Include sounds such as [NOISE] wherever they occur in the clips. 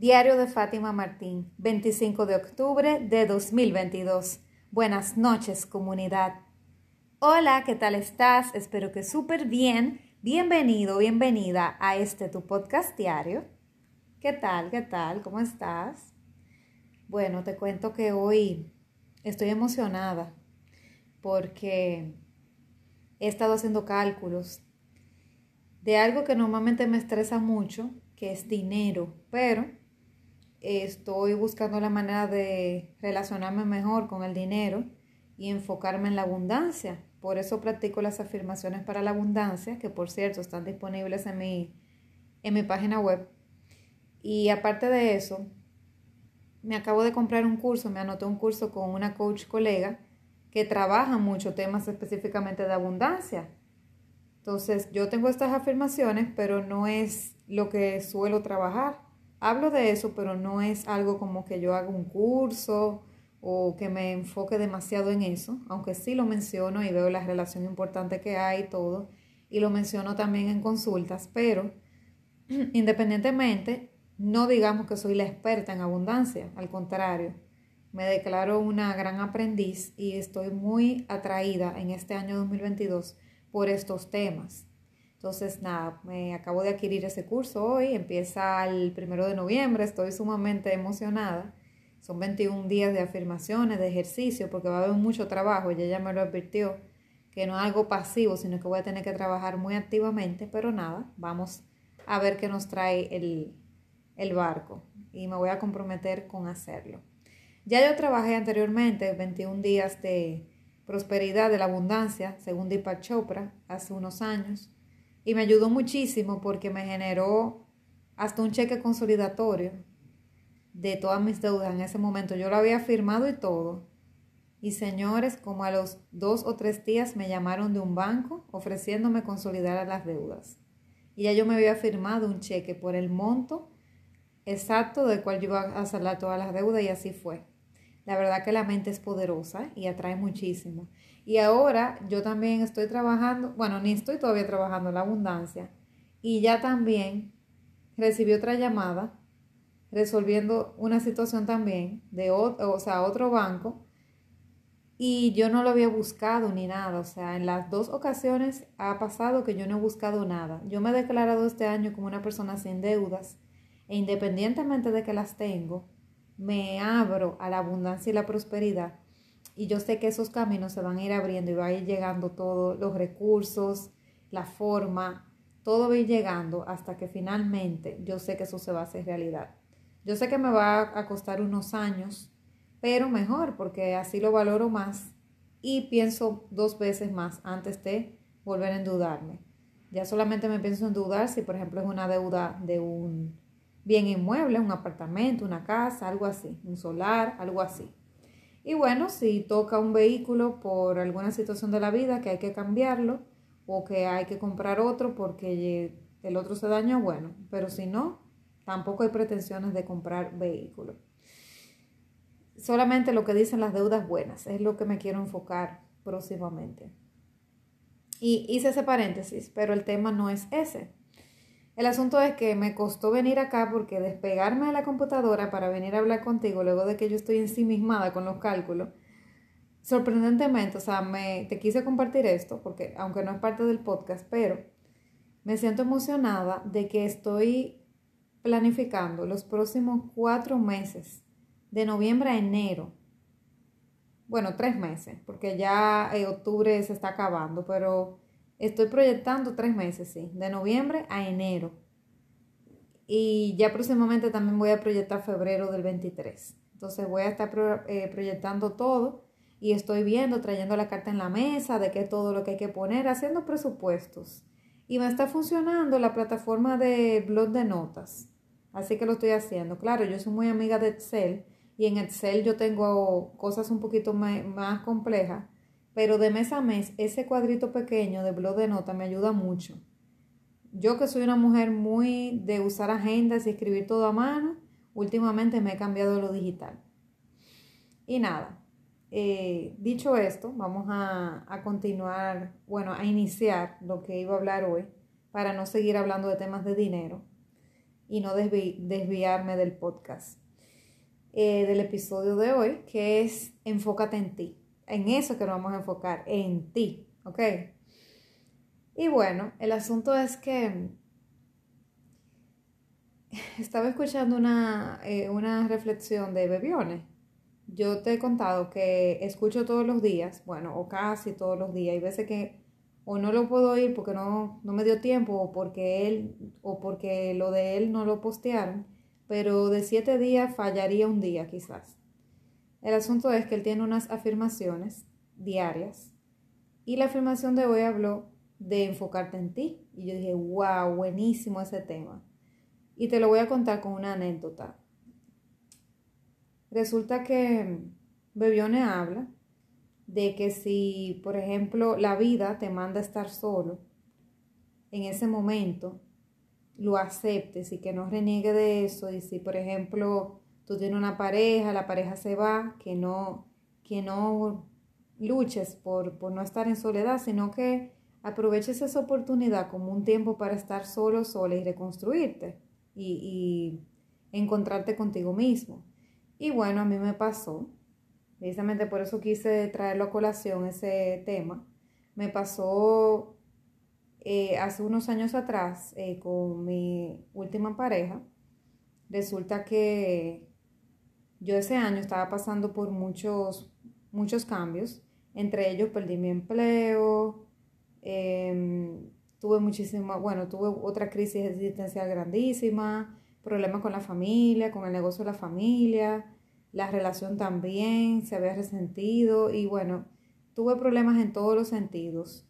Diario de Fátima Martín, 25 de octubre de 2022. Buenas noches, comunidad. Hola, ¿qué tal estás? Espero que súper bien. Bienvenido, bienvenida a este tu podcast diario. ¿Qué tal? ¿Qué tal? ¿Cómo estás? Bueno, te cuento que hoy estoy emocionada porque he estado haciendo cálculos de algo que normalmente me estresa mucho, que es dinero, pero estoy buscando la manera de relacionarme mejor con el dinero y enfocarme en la abundancia. Por eso practico las afirmaciones para la abundancia, que por cierto están disponibles en mi, en mi página web. Y aparte de eso, me acabo de comprar un curso, me anoté un curso con una coach colega que trabaja mucho temas específicamente de abundancia. Entonces, yo tengo estas afirmaciones, pero no es lo que suelo trabajar hablo de eso, pero no es algo como que yo haga un curso o que me enfoque demasiado en eso, aunque sí lo menciono y veo la relación importante que hay y todo, y lo menciono también en consultas, pero [CLEARS THROAT] independientemente, no digamos que soy la experta en abundancia, al contrario, me declaro una gran aprendiz y estoy muy atraída en este año 2022 por estos temas. Entonces, nada, me acabo de adquirir ese curso hoy, empieza el primero de noviembre, estoy sumamente emocionada. Son 21 días de afirmaciones, de ejercicio, porque va a haber mucho trabajo, ella ya me lo advirtió, que no es algo pasivo, sino que voy a tener que trabajar muy activamente, pero nada, vamos a ver qué nos trae el, el barco y me voy a comprometer con hacerlo. Ya yo trabajé anteriormente 21 días de prosperidad, de la abundancia, según Deepak Chopra, hace unos años y me ayudó muchísimo porque me generó hasta un cheque consolidatorio de todas mis deudas en ese momento. Yo lo había firmado y todo. Y señores, como a los dos o tres días me llamaron de un banco ofreciéndome consolidar las deudas. Y ya yo me había firmado un cheque por el monto exacto del cual yo iba a saldar todas las deudas y así fue. La verdad que la mente es poderosa y atrae muchísimo. Y ahora yo también estoy trabajando, bueno, ni estoy todavía trabajando la abundancia. Y ya también recibí otra llamada resolviendo una situación también de otro, o sea, otro banco. Y yo no lo había buscado ni nada. O sea, en las dos ocasiones ha pasado que yo no he buscado nada. Yo me he declarado este año como una persona sin deudas. E independientemente de que las tengo, me abro a la abundancia y la prosperidad y yo sé que esos caminos se van a ir abriendo y va a ir llegando todos los recursos, la forma, todo va a ir llegando hasta que finalmente yo sé que eso se va a hacer realidad. Yo sé que me va a costar unos años, pero mejor porque así lo valoro más y pienso dos veces más antes de volver a endeudarme. Ya solamente me pienso en dudar si, por ejemplo, es una deuda de un bien inmueble, un apartamento, una casa, algo así, un solar, algo así. Y bueno, si toca un vehículo por alguna situación de la vida que hay que cambiarlo o que hay que comprar otro porque el otro se dañó, bueno, pero si no, tampoco hay pretensiones de comprar vehículo. Solamente lo que dicen las deudas buenas es lo que me quiero enfocar próximamente. Y hice ese paréntesis, pero el tema no es ese. El asunto es que me costó venir acá porque despegarme de la computadora para venir a hablar contigo luego de que yo estoy ensimismada con los cálculos, sorprendentemente, o sea, me, te quise compartir esto porque aunque no es parte del podcast, pero me siento emocionada de que estoy planificando los próximos cuatro meses, de noviembre a enero. Bueno, tres meses, porque ya en octubre se está acabando, pero Estoy proyectando tres meses, sí, de noviembre a enero. Y ya próximamente también voy a proyectar febrero del 23. Entonces voy a estar eh, proyectando todo y estoy viendo, trayendo la carta en la mesa de qué todo lo que hay que poner, haciendo presupuestos. Y me está funcionando la plataforma de blog de notas. Así que lo estoy haciendo. Claro, yo soy muy amiga de Excel y en Excel yo tengo cosas un poquito más complejas pero de mes a mes, ese cuadrito pequeño de blog de nota me ayuda mucho. Yo que soy una mujer muy de usar agendas y escribir todo a mano, últimamente me he cambiado a lo digital. Y nada, eh, dicho esto, vamos a, a continuar, bueno, a iniciar lo que iba a hablar hoy para no seguir hablando de temas de dinero. y no desviarme del podcast, eh, del episodio de hoy, que es enfócate en ti. En eso que nos vamos a enfocar, en ti, ¿ok? Y bueno, el asunto es que estaba escuchando una, eh, una reflexión de Bebiones. Yo te he contado que escucho todos los días, bueno, o casi todos los días, y veces que o no lo puedo oír porque no, no me dio tiempo, o porque él, o porque lo de él no lo postearon, pero de siete días fallaría un día quizás. El asunto es que él tiene unas afirmaciones diarias, y la afirmación de hoy habló de enfocarte en ti, y yo dije, wow, buenísimo ese tema. Y te lo voy a contar con una anécdota. Resulta que Bebione habla de que si, por ejemplo, la vida te manda a estar solo, en ese momento lo aceptes y que no reniegue de eso. Y si, por ejemplo, tú tienes una pareja, la pareja se va, que no, que no luches por, por no estar en soledad, sino que aproveches esa oportunidad como un tiempo para estar solo, sola y reconstruirte y, encontrarte contigo mismo. Y bueno, a mí me pasó, precisamente por eso quise traerlo a colación ese tema. Me pasó eh, hace unos años atrás eh, con mi última pareja. Resulta que yo ese año estaba pasando por muchos, muchos cambios. Entre ellos perdí mi empleo, em, tuve muchísima, bueno, tuve otra crisis existencial grandísima, problemas con la familia, con el negocio de la familia, la relación también se había resentido y bueno, tuve problemas en todos los sentidos,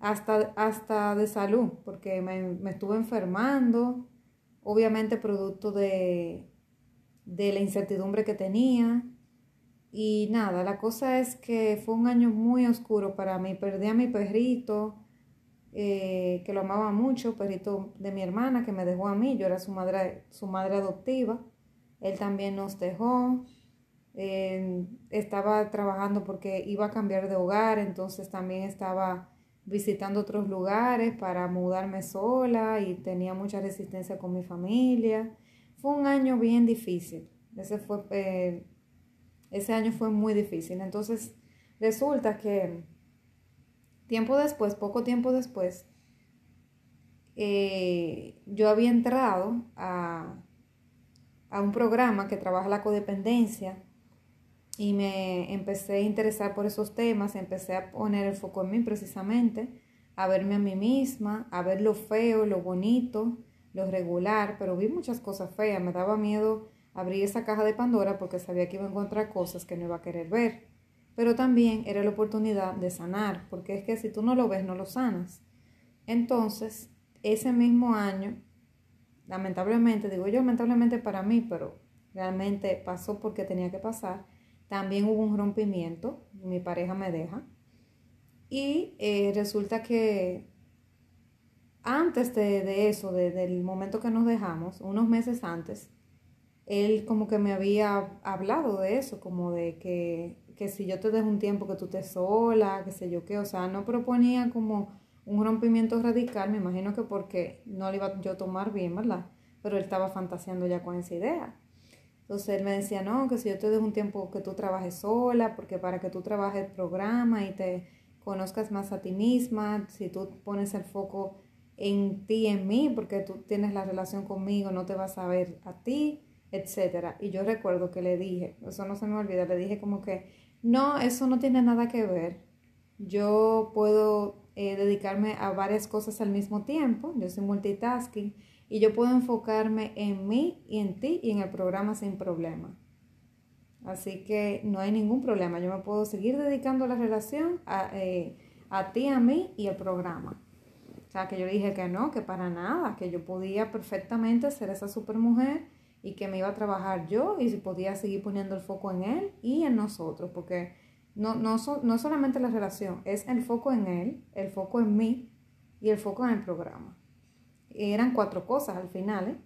hasta, hasta de salud, porque me, me estuve enfermando, obviamente producto de, de la incertidumbre que tenía. Y nada, la cosa es que fue un año muy oscuro para mí. Perdí a mi perrito, eh, que lo amaba mucho, perrito de mi hermana que me dejó a mí, yo era su madre, su madre adoptiva. Él también nos dejó. estaba trabajando porque iba a cambiar de hogar, entonces también estaba visitando otros lugares para mudarme sola y tenía mucha resistencia con mi familia. Fue un año bien difícil. Ese, fue, eh, ese año fue muy difícil. Entonces resulta que Tiempo después, poco tiempo después, eh, yo había entrado a, a un programa que trabaja la codependencia y me empecé a interesar por esos temas, empecé a poner el foco en mí precisamente, a verme a mí misma, a ver lo feo, lo bonito, lo regular, pero vi muchas cosas feas, me daba miedo abrir esa caja de Pandora porque sabía que iba a encontrar cosas que no iba a querer ver pero también era la oportunidad de sanar, porque es que si tú no lo ves, no lo sanas. Entonces, ese mismo año, lamentablemente, digo yo lamentablemente para mí, pero realmente pasó porque tenía que pasar, también hubo un rompimiento, mi pareja me deja, y eh, resulta que antes de, eso, del momento que nos dejamos, unos meses antes, él como que me había hablado de eso, como de que que si yo te dejo un tiempo que tú estés sola, que sé yo qué, o sea, no proponía como un rompimiento radical, me imagino que porque no le iba yo a tomar bien, ¿verdad? Pero él estaba fantaseando ya con esa idea. Entonces él me decía, no, que si yo te dejo un tiempo que tú trabajes sola, porque para que tú trabajes el programa y te conozcas más a ti misma, si tú pones el foco en ti, en mí, porque tú tienes la relación conmigo, no te vas a ver a ti, etcétera. Y yo recuerdo que le dije, eso no se me olvida, le dije como que no, eso no tiene nada que ver. Yo puedo eh, dedicarme a varias cosas al mismo tiempo, yo soy multitasking y yo puedo enfocarme en mí y en ti y en el programa sin problema. Así que no hay ningún problema, yo me puedo seguir dedicando la relación a, eh, a ti, a mí y al programa. O sea, que yo dije que no, que para nada, que yo podía perfectamente ser esa supermujer y que me iba a trabajar yo y si podía seguir poniendo el foco en él y en nosotros, porque no, no, no solamente la relación, es el foco en él, el foco en mí y el foco en el programa. Y eran cuatro cosas al final, ¿eh?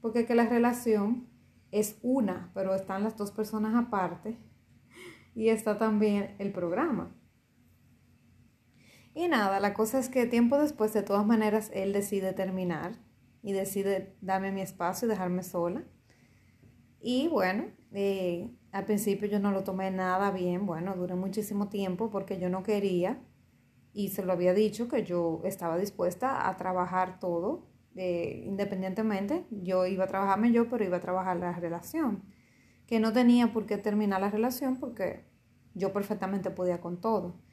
porque que la relación es una, pero están las dos personas aparte [LAUGHS] y está también el programa. Y nada, la cosa es que tiempo después, de todas maneras, él decide terminar y decide darme mi espacio y dejarme sola. Y bueno, eh, al principio yo no lo tomé nada bien, bueno, duré muchísimo tiempo porque yo no quería y se lo había dicho que yo estaba dispuesta a trabajar todo eh, independientemente. Yo iba a trabajarme yo, pero iba a trabajar la relación. Que no tenía por qué terminar la relación porque yo perfectamente podía con todo.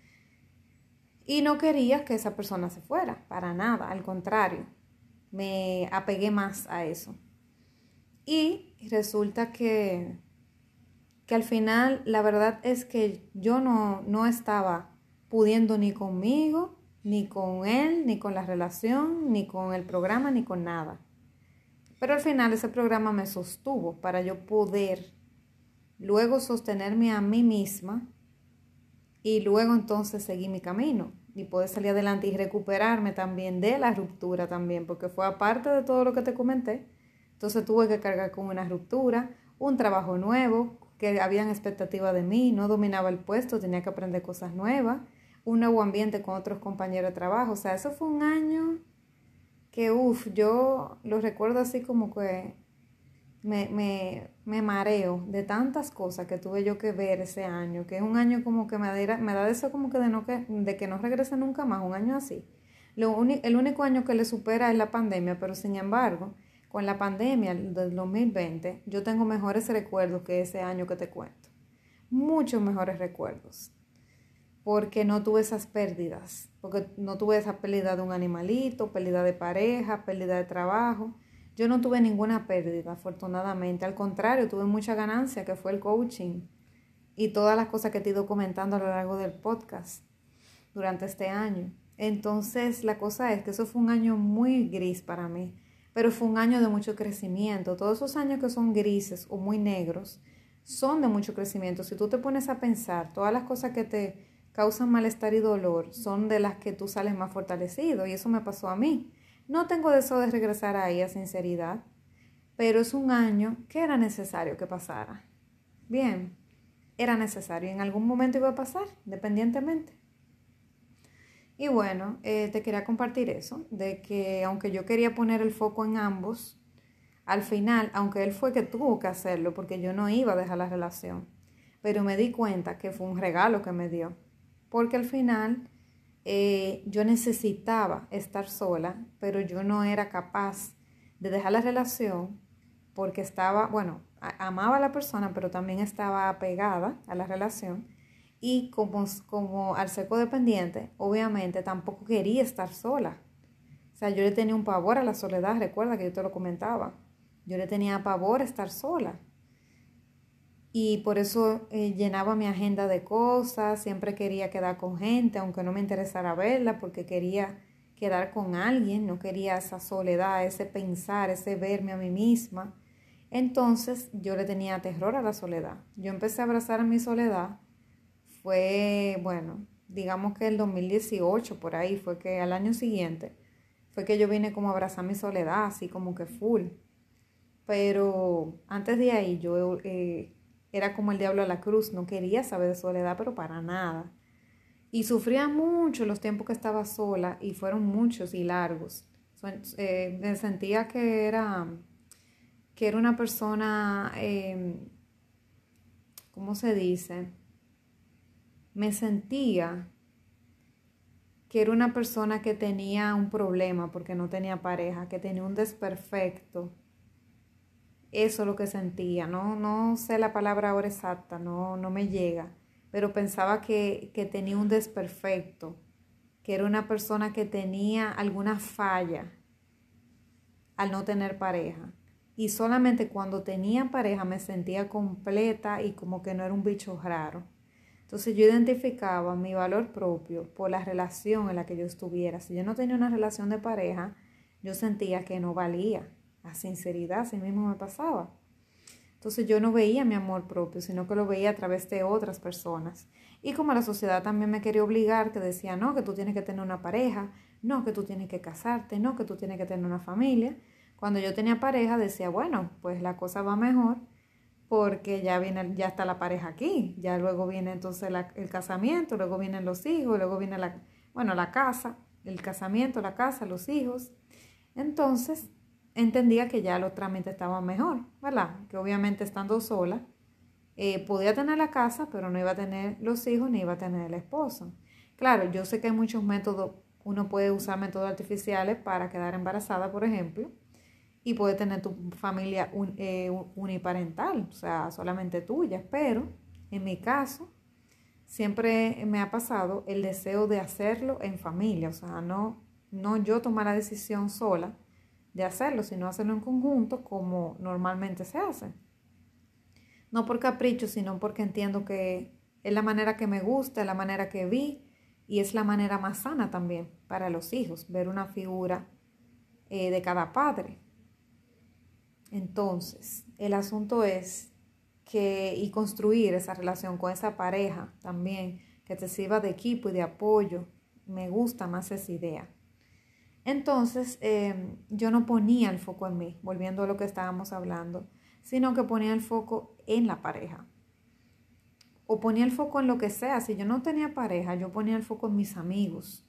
Y no quería que esa persona se fuera, para nada, al contrario, me apegué más a eso. Y resulta que, que al final la verdad es que yo no, no estaba pudiendo ni conmigo, ni con él, ni con la relación, ni con el programa, ni con nada. Pero al final ese programa me sostuvo para yo poder luego sostenerme a mí misma y luego entonces seguir mi camino y poder salir adelante y recuperarme también de la ruptura también, porque fue aparte de todo lo que te comenté. Entonces tuve que cargar con una ruptura, un trabajo nuevo, que habían expectativas de mí, no dominaba el puesto, tenía que aprender cosas nuevas un nuevo ambiente con otros compañeros de trabajo. O sea, eso fue un año que, uff, yo lo recuerdo así como que me, me, me, mareo de tantas cosas que tuve yo que ver ese año, que es un año como que me da, me da eso como que de, no que de que no regrese nunca más, un año así. Lo el único año que le supera es la pandemia, pero sin embargo, con la pandemia del 2020, yo tengo mejores recuerdos que ese año que te cuento. Muchos mejores recuerdos porque no tuve esas pérdidas, porque no tuve esa pérdida de un animalito, pérdida de pareja, pérdida de trabajo. Yo no tuve ninguna pérdida, afortunadamente. Al contrario, tuve mucha ganancia, que fue el coaching y todas las cosas que te he ido comentando a lo largo del podcast durante este año. Entonces, la cosa es que eso fue un año muy gris para mí, pero fue un año de mucho crecimiento. Todos esos años que son grises o muy negros son de mucho crecimiento. Si tú te pones a pensar todas las cosas que te causan malestar y dolor son de las que tú sales más fortalecido y eso me pasó a mí. No tengo deseo de regresar a sinceridad, pero es un año que era necesario que pasara. Bien, era necesario en algún momento iba a pasar, independientemente. Y bueno, eh, te quería compartir eso, de que aunque yo quería poner el foco en ambos, al final, aunque él fue que tuvo que hacerlo, porque yo no iba a dejar la relación, pero me di cuenta que fue un regalo que me dio porque al final eh, yo necesitaba estar sola, pero yo no era capaz de dejar la relación porque estaba, bueno, amaba a la persona, pero también estaba apegada a la relación y como, como al ser codependiente, obviamente tampoco quería estar sola. O sea, yo le tenía un pavor a la soledad, recuerda que yo te lo comentaba. Yo le tenía pavor a estar sola y por eso eh, llenaba mi agenda de cosas, siempre quería quedar con gente, aunque no me interesara verla, porque quería quedar con alguien, no quería esa soledad, ese pensar, ese verme a mí misma. Entonces yo le tenía terror a la soledad. Yo empecé a abrazar a mi soledad, fue, bueno, digamos que el 2018, por ahí, fue que al año siguiente, fue que yo vine como a abrazar mi soledad, así como que full. Pero antes de ahí yo... Eh, era como el diablo a la cruz, no quería saber de soledad, pero para nada. Y sufría mucho los tiempos que estaba sola y fueron muchos y largos. Eh, me sentía que era, que era una persona, eh, ¿cómo se dice? Me sentía que era una persona que tenía un problema porque no tenía pareja, que tenía un desperfecto, eso es lo que sentía. No, no sé la palabra ahora exacta, no, no me llega, pero pensaba que, que tenía un desperfecto, que era una persona que tenía alguna falla al no tener pareja. Y solamente cuando tenía pareja me sentía completa y como que no era un bicho raro. Entonces yo identificaba mi valor propio por la relación en la que yo estuviera. Si yo no tenía una relación de pareja, yo sentía que no valía a sinceridad, así mismo me pasaba. Entonces yo no veía mi amor propio, sino que lo veía a través de otras personas. Y como la sociedad también me quería obligar, que decía, no, que tú tienes que tener una pareja, no, que tú tienes que casarte, no, que tú tienes que tener una familia. Cuando yo tenía pareja decía, bueno, pues la cosa va mejor porque ya viene, ya está la pareja aquí, ya luego viene entonces el casamiento, luego vienen los hijos, luego viene la, bueno, la casa, el casamiento, la casa, los hijos. Entonces, entendía que ya los trámites estaban mejor, ¿verdad? Que obviamente estando sola, eh, podía tener la casa, pero no iba a tener los hijos ni iba a tener el esposo. Claro, yo sé que hay muchos métodos, uno puede usar métodos artificiales para quedar embarazada, por ejemplo, y puede tener tu familia eh, uniparental, o sea, solamente tuya, pero en mi caso, siempre me ha pasado el deseo de hacerlo en familia, o sea, no, no yo tomar la decisión sola de hacerlo, sino hacerlo en conjunto como normalmente se hace. No por capricho, sino porque entiendo que es la manera que me gusta, es la manera que vi y es la manera más sana también para los hijos, ver una figura eh, de cada padre. Entonces, el asunto es que y construir esa relación con esa pareja también, que te sirva de equipo y de apoyo. Me gusta más esa idea. Entonces, em, yo no ponía el foco en mí, volviendo a lo que estábamos hablando, sino que ponía el foco en la pareja. O ponía el foco en lo que sea. Si yo no tenía pareja, yo ponía el foco en mis amigos.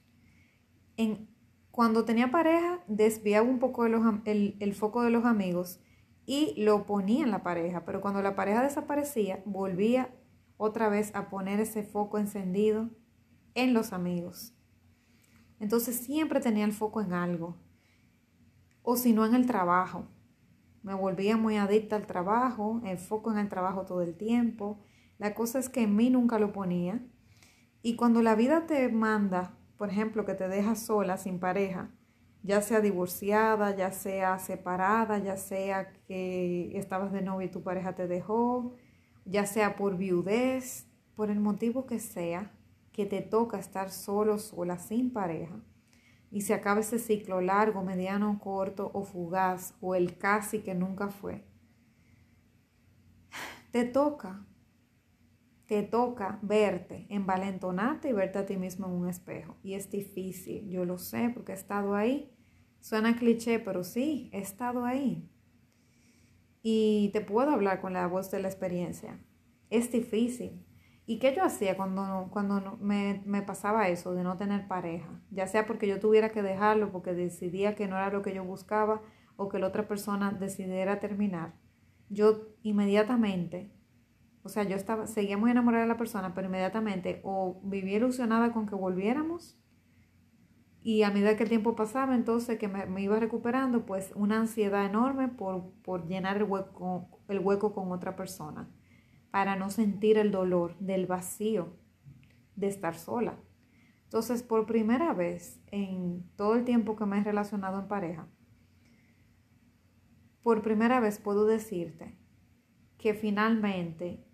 En, cuando tenía pareja, desviaba un poco el, el foco de los amigos y lo ponía en la pareja, pero cuando la pareja desaparecía, volvía otra vez a poner ese foco encendido en los amigos. Entonces siempre tenía el foco en algo, o si no en el trabajo. Me volvía muy adicta al trabajo, el foco en el trabajo todo el tiempo. La cosa es que en mí nunca lo ponía. Y cuando la vida te manda, por ejemplo, que te dejas sola, sin pareja, ya sea divorciada, ya sea separada, ya sea que estabas de novio y tu pareja te dejó, ya sea por viudez, por el motivo que sea, que te toca estar solo, sola, sin pareja, y se acaba ese ciclo largo, mediano, corto o fugaz, o el casi que nunca fue, te toca, te toca verte, envalentonarte y verte a ti mismo en un espejo. Y es difícil, yo lo sé porque he estado ahí Suena cliché, pero sí, he estado ahí. Y te puedo hablar con la voz de la experiencia. Es difícil. ¿Y qué yo hacía cuando, cuando me, me, pasaba eso de no tener pareja? Ya sea porque yo tuviera que dejarlo, porque decidía que no era lo que yo buscaba o que la otra persona decidiera terminar. Yo inmediatamente, o sea, yo estaba, seguía muy enamorada de la persona, pero inmediatamente o vivía ilusionada con que volviéramos y a medida que el tiempo pasaba, entonces que me, iba recuperando, pues una ansiedad enorme por, por llenar el hueco, el hueco con otra persona, para no sentir el dolor del vacío de estar sola. Entonces, por primera vez en todo el tiempo que me he relacionado en pareja, por primera vez puedo decirte que finalmente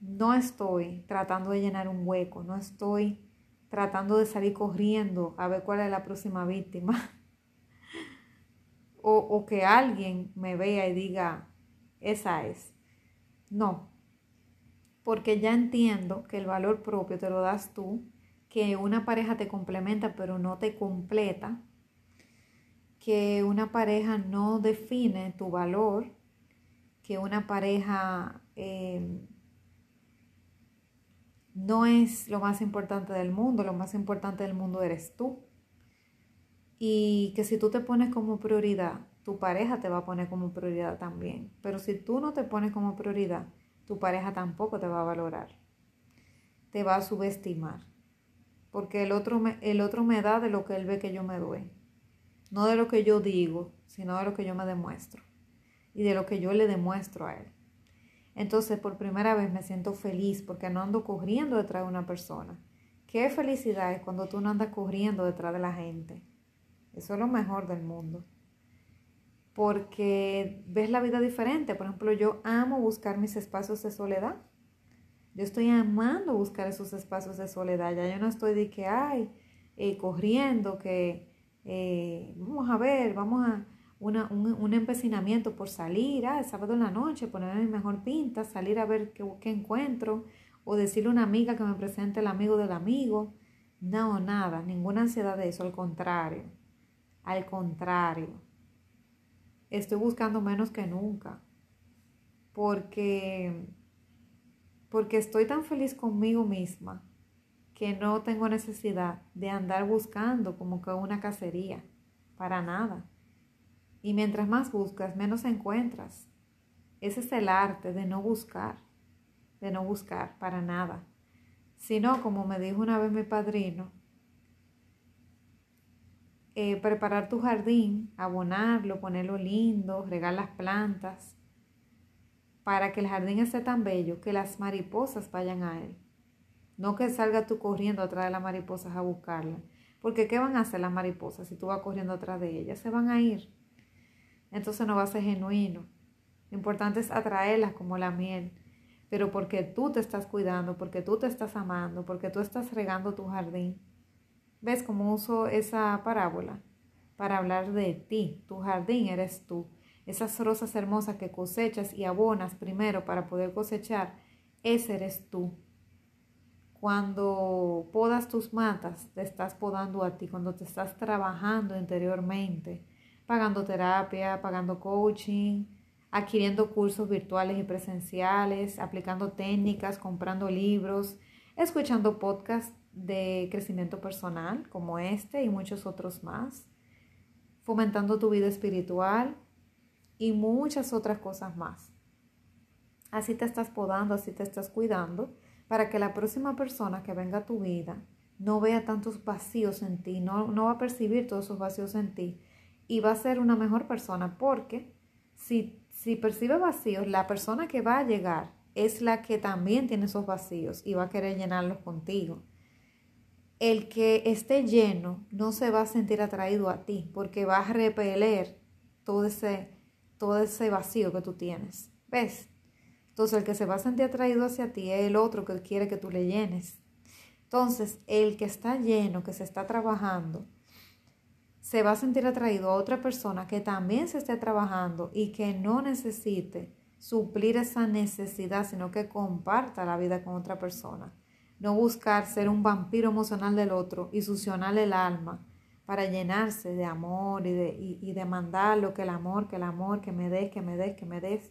no estoy tratando de llenar un hueco, no estoy tratando de salir corriendo a ver cuál es la próxima víctima. [LAUGHS] o, o que alguien me vea y diga, esa es. No, porque ya entiendo que el valor propio te lo das tú, que una pareja te complementa pero no te completa, que una pareja no define tu valor, que una pareja eh, no es lo más importante del mundo, lo más importante del mundo eres tú. Y que si tú te pones como prioridad, tu pareja te va a poner como prioridad también. Pero si tú no te pones como prioridad, tu pareja tampoco te va a valorar. Te va a subestimar. Porque el otro me, el otro me da de lo que él ve que yo me doy. No de lo que yo digo, sino de lo que yo me demuestro. Y de lo que yo le demuestro a él. Entonces, por primera vez me siento feliz porque no ando corriendo detrás de una persona. Qué felicidad es cuando tú no andas corriendo detrás de la gente. Eso es lo mejor del mundo. Porque ves la vida diferente. Por ejemplo, yo amo buscar mis espacios de soledad. Yo estoy amando buscar esos espacios de soledad. Ya yo no estoy de que, ay, eh, corriendo, que eh, vamos a ver, vamos a, un, empecinamiento por salir, ah, el sábado en la noche, ponerme mi mejor pinta, salir a ver qué, qué encuentro, o decirle a una amiga que me presente el amigo del amigo. No, nada, ninguna ansiedad de eso, al contrario, al contrario. Estoy buscando menos que nunca, porque, porque estoy tan feliz conmigo misma que no tengo necesidad de andar buscando como que una cacería, para nada. Y mientras más buscas, menos encuentras. Ese es el arte de no buscar, de no buscar para nada. Sino, como me dijo una vez mi padrino, eh, preparar tu jardín, abonarlo, ponerlo lindo, regar las plantas, para que el jardín esté tan bello que las mariposas vayan a él. No que salga tú corriendo atrás de las mariposas a buscarla. Porque ¿qué van a hacer las mariposas si tú vas corriendo atrás de ellas? Se van a ir. Entonces no va a ser genuino. Lo importante es atraerlas como la miel. Pero porque tú te estás cuidando, porque tú te estás amando, porque tú estás regando tu jardín ¿Ves cómo uso esa parábola? Para hablar de ti. Tu jardín eres tú. Esas rosas hermosas que cosechas y abonas primero para poder cosechar, ese eres tú. Cuando podas tus matas, te estás podando a ti. Cuando te estás trabajando interiormente, pagando terapia, pagando coaching, adquiriendo cursos virtuales y presenciales, aplicando técnicas, comprando libros, escuchando podcasts de crecimiento personal como este y muchos otros más, fomentando tu vida espiritual y muchas otras cosas más. Así te estás podando, así te estás cuidando para que la próxima persona que venga a tu vida no vea tantos vacíos en ti, no, no va a percibir todos esos vacíos en ti y va a ser una mejor persona porque si, si percibe vacíos, la persona que va a llegar es la que también tiene esos vacíos y va a querer llenarlos contigo el que esté lleno no se va a sentir atraído a ti porque va a repeler todo ese, todo ese vacío que tú tienes. ¿Ves? Entonces el que se va a sentir atraído hacia ti es el otro que quiere que tú le llenes. Entonces el que está lleno, que se está trabajando, se va a sentir atraído a otra persona que también se esté trabajando y que no necesite suplir esa necesidad, sino que comparta la vida con otra persona. No buscar ser un vampiro emocional del otro y succionar el alma para llenarse de amor y, de, y, demandar lo que el amor, que el amor, que me des, que me des, que me des,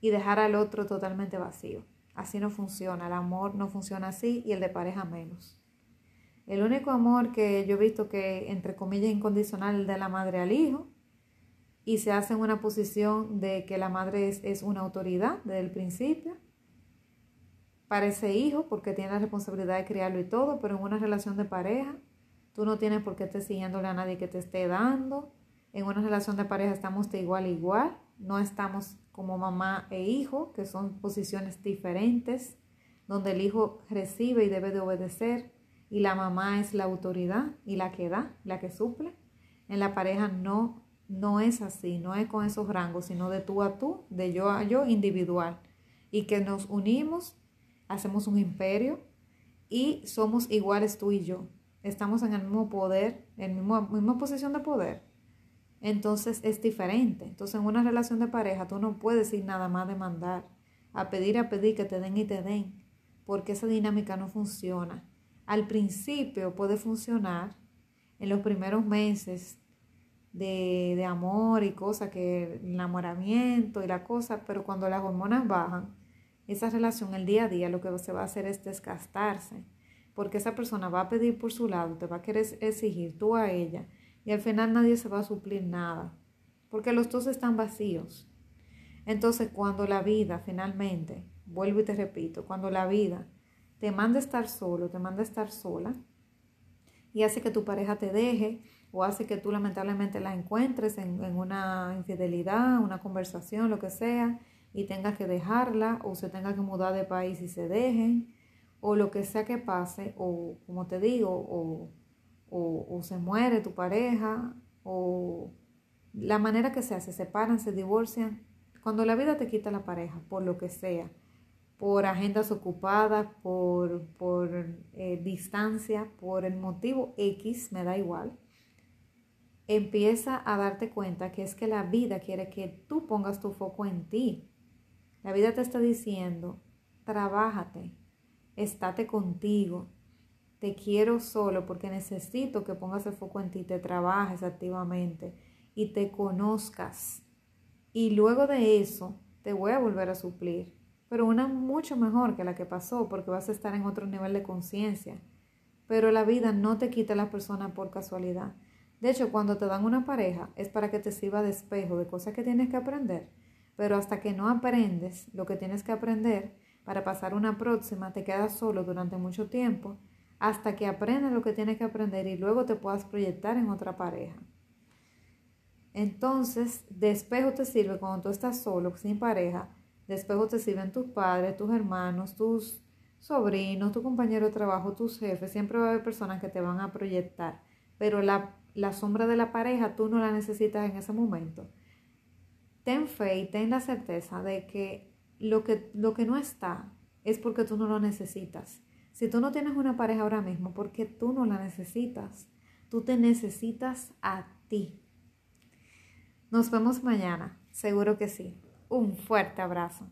y dejar al otro totalmente vacío. Así no funciona, el amor no funciona así y el de pareja menos. El único amor que yo he visto que, entre comillas, incondicional, el de la madre al hijo, y se hace en una posición de que la madre es, es una autoridad desde el principio, para ese hijo porque tiene la responsabilidad de criarlo y todo, pero en una relación de pareja tú no tienes por qué estar siguiéndole a nadie que te esté dando. En una relación de pareja estamos de igual a igual, no estamos como mamá e hijo, que son posiciones diferentes, donde el hijo recibe y debe de obedecer y la mamá es la autoridad y la que da, la que suple. En la pareja no no es así, no es con esos rangos, sino de tú a tú, de yo a yo individual y que nos unimos hacemos un imperio y somos iguales tú y yo. Estamos en el mismo poder, en la misma posición de poder. Entonces es diferente. Entonces en una relación de pareja tú no puedes ir nada más a demandar, a pedir, a pedir que te den y te den, porque esa dinámica no funciona. Al principio puede funcionar en los primeros meses de, de amor y cosas, que el enamoramiento y la cosa, pero cuando las hormonas bajan, esa relación el día a día lo que se va a hacer es desgastarse, porque esa persona va a pedir por su lado, te va a querer exigir tú a ella, y al final nadie se va a suplir nada, porque los dos están vacíos. Entonces, cuando la vida finalmente, vuelvo y te repito, cuando la vida te manda a estar solo, te manda a estar sola, y hace que tu pareja te deje, o hace que tú lamentablemente la encuentres en, en una infidelidad, una conversación, lo que sea, y tenga que dejarla o se tenga que mudar de país y se dejen o lo que sea que pase o como te digo o, o, se muere tu pareja o la manera que sea, se separan, se divorcian. Cuando la vida te quita la pareja, por lo que sea, por agendas ocupadas, por, por eh, distancia, por el motivo X, me da igual, empieza a darte cuenta que es que la vida quiere que tú pongas tu foco en ti, la vida te está diciendo, trabájate, estate contigo, te quiero solo porque necesito que pongas el foco en ti, te trabajes activamente y te conozcas. Y luego de eso te voy a volver a suplir, pero una mucho mejor que la que pasó porque vas a estar en otro nivel de conciencia. Pero la vida no te quita a la persona por casualidad. De hecho, cuando te dan una pareja es para que te sirva de espejo de cosas que tienes que aprender, pero hasta que no aprendes lo que tienes que aprender para pasar una próxima, te quedas solo durante mucho tiempo hasta que aprendas lo que tienes que aprender y luego te puedas proyectar en otra pareja. Entonces, de espejo te sirve cuando tú estás solo, sin pareja, de espejo te sirven tus padres, tus hermanos, tus sobrinos, tu compañero de trabajo, tus jefes. Siempre va a haber personas que te van a proyectar, pero la, la sombra de la pareja tú no la necesitas en ese momento. Ten fe y ten la certeza de que lo que, lo que no está es porque tú no lo necesitas. Si tú no tienes una pareja ahora mismo, porque tú no la necesitas. Tú te necesitas a ti. Nos vemos mañana, seguro que sí. Un fuerte abrazo.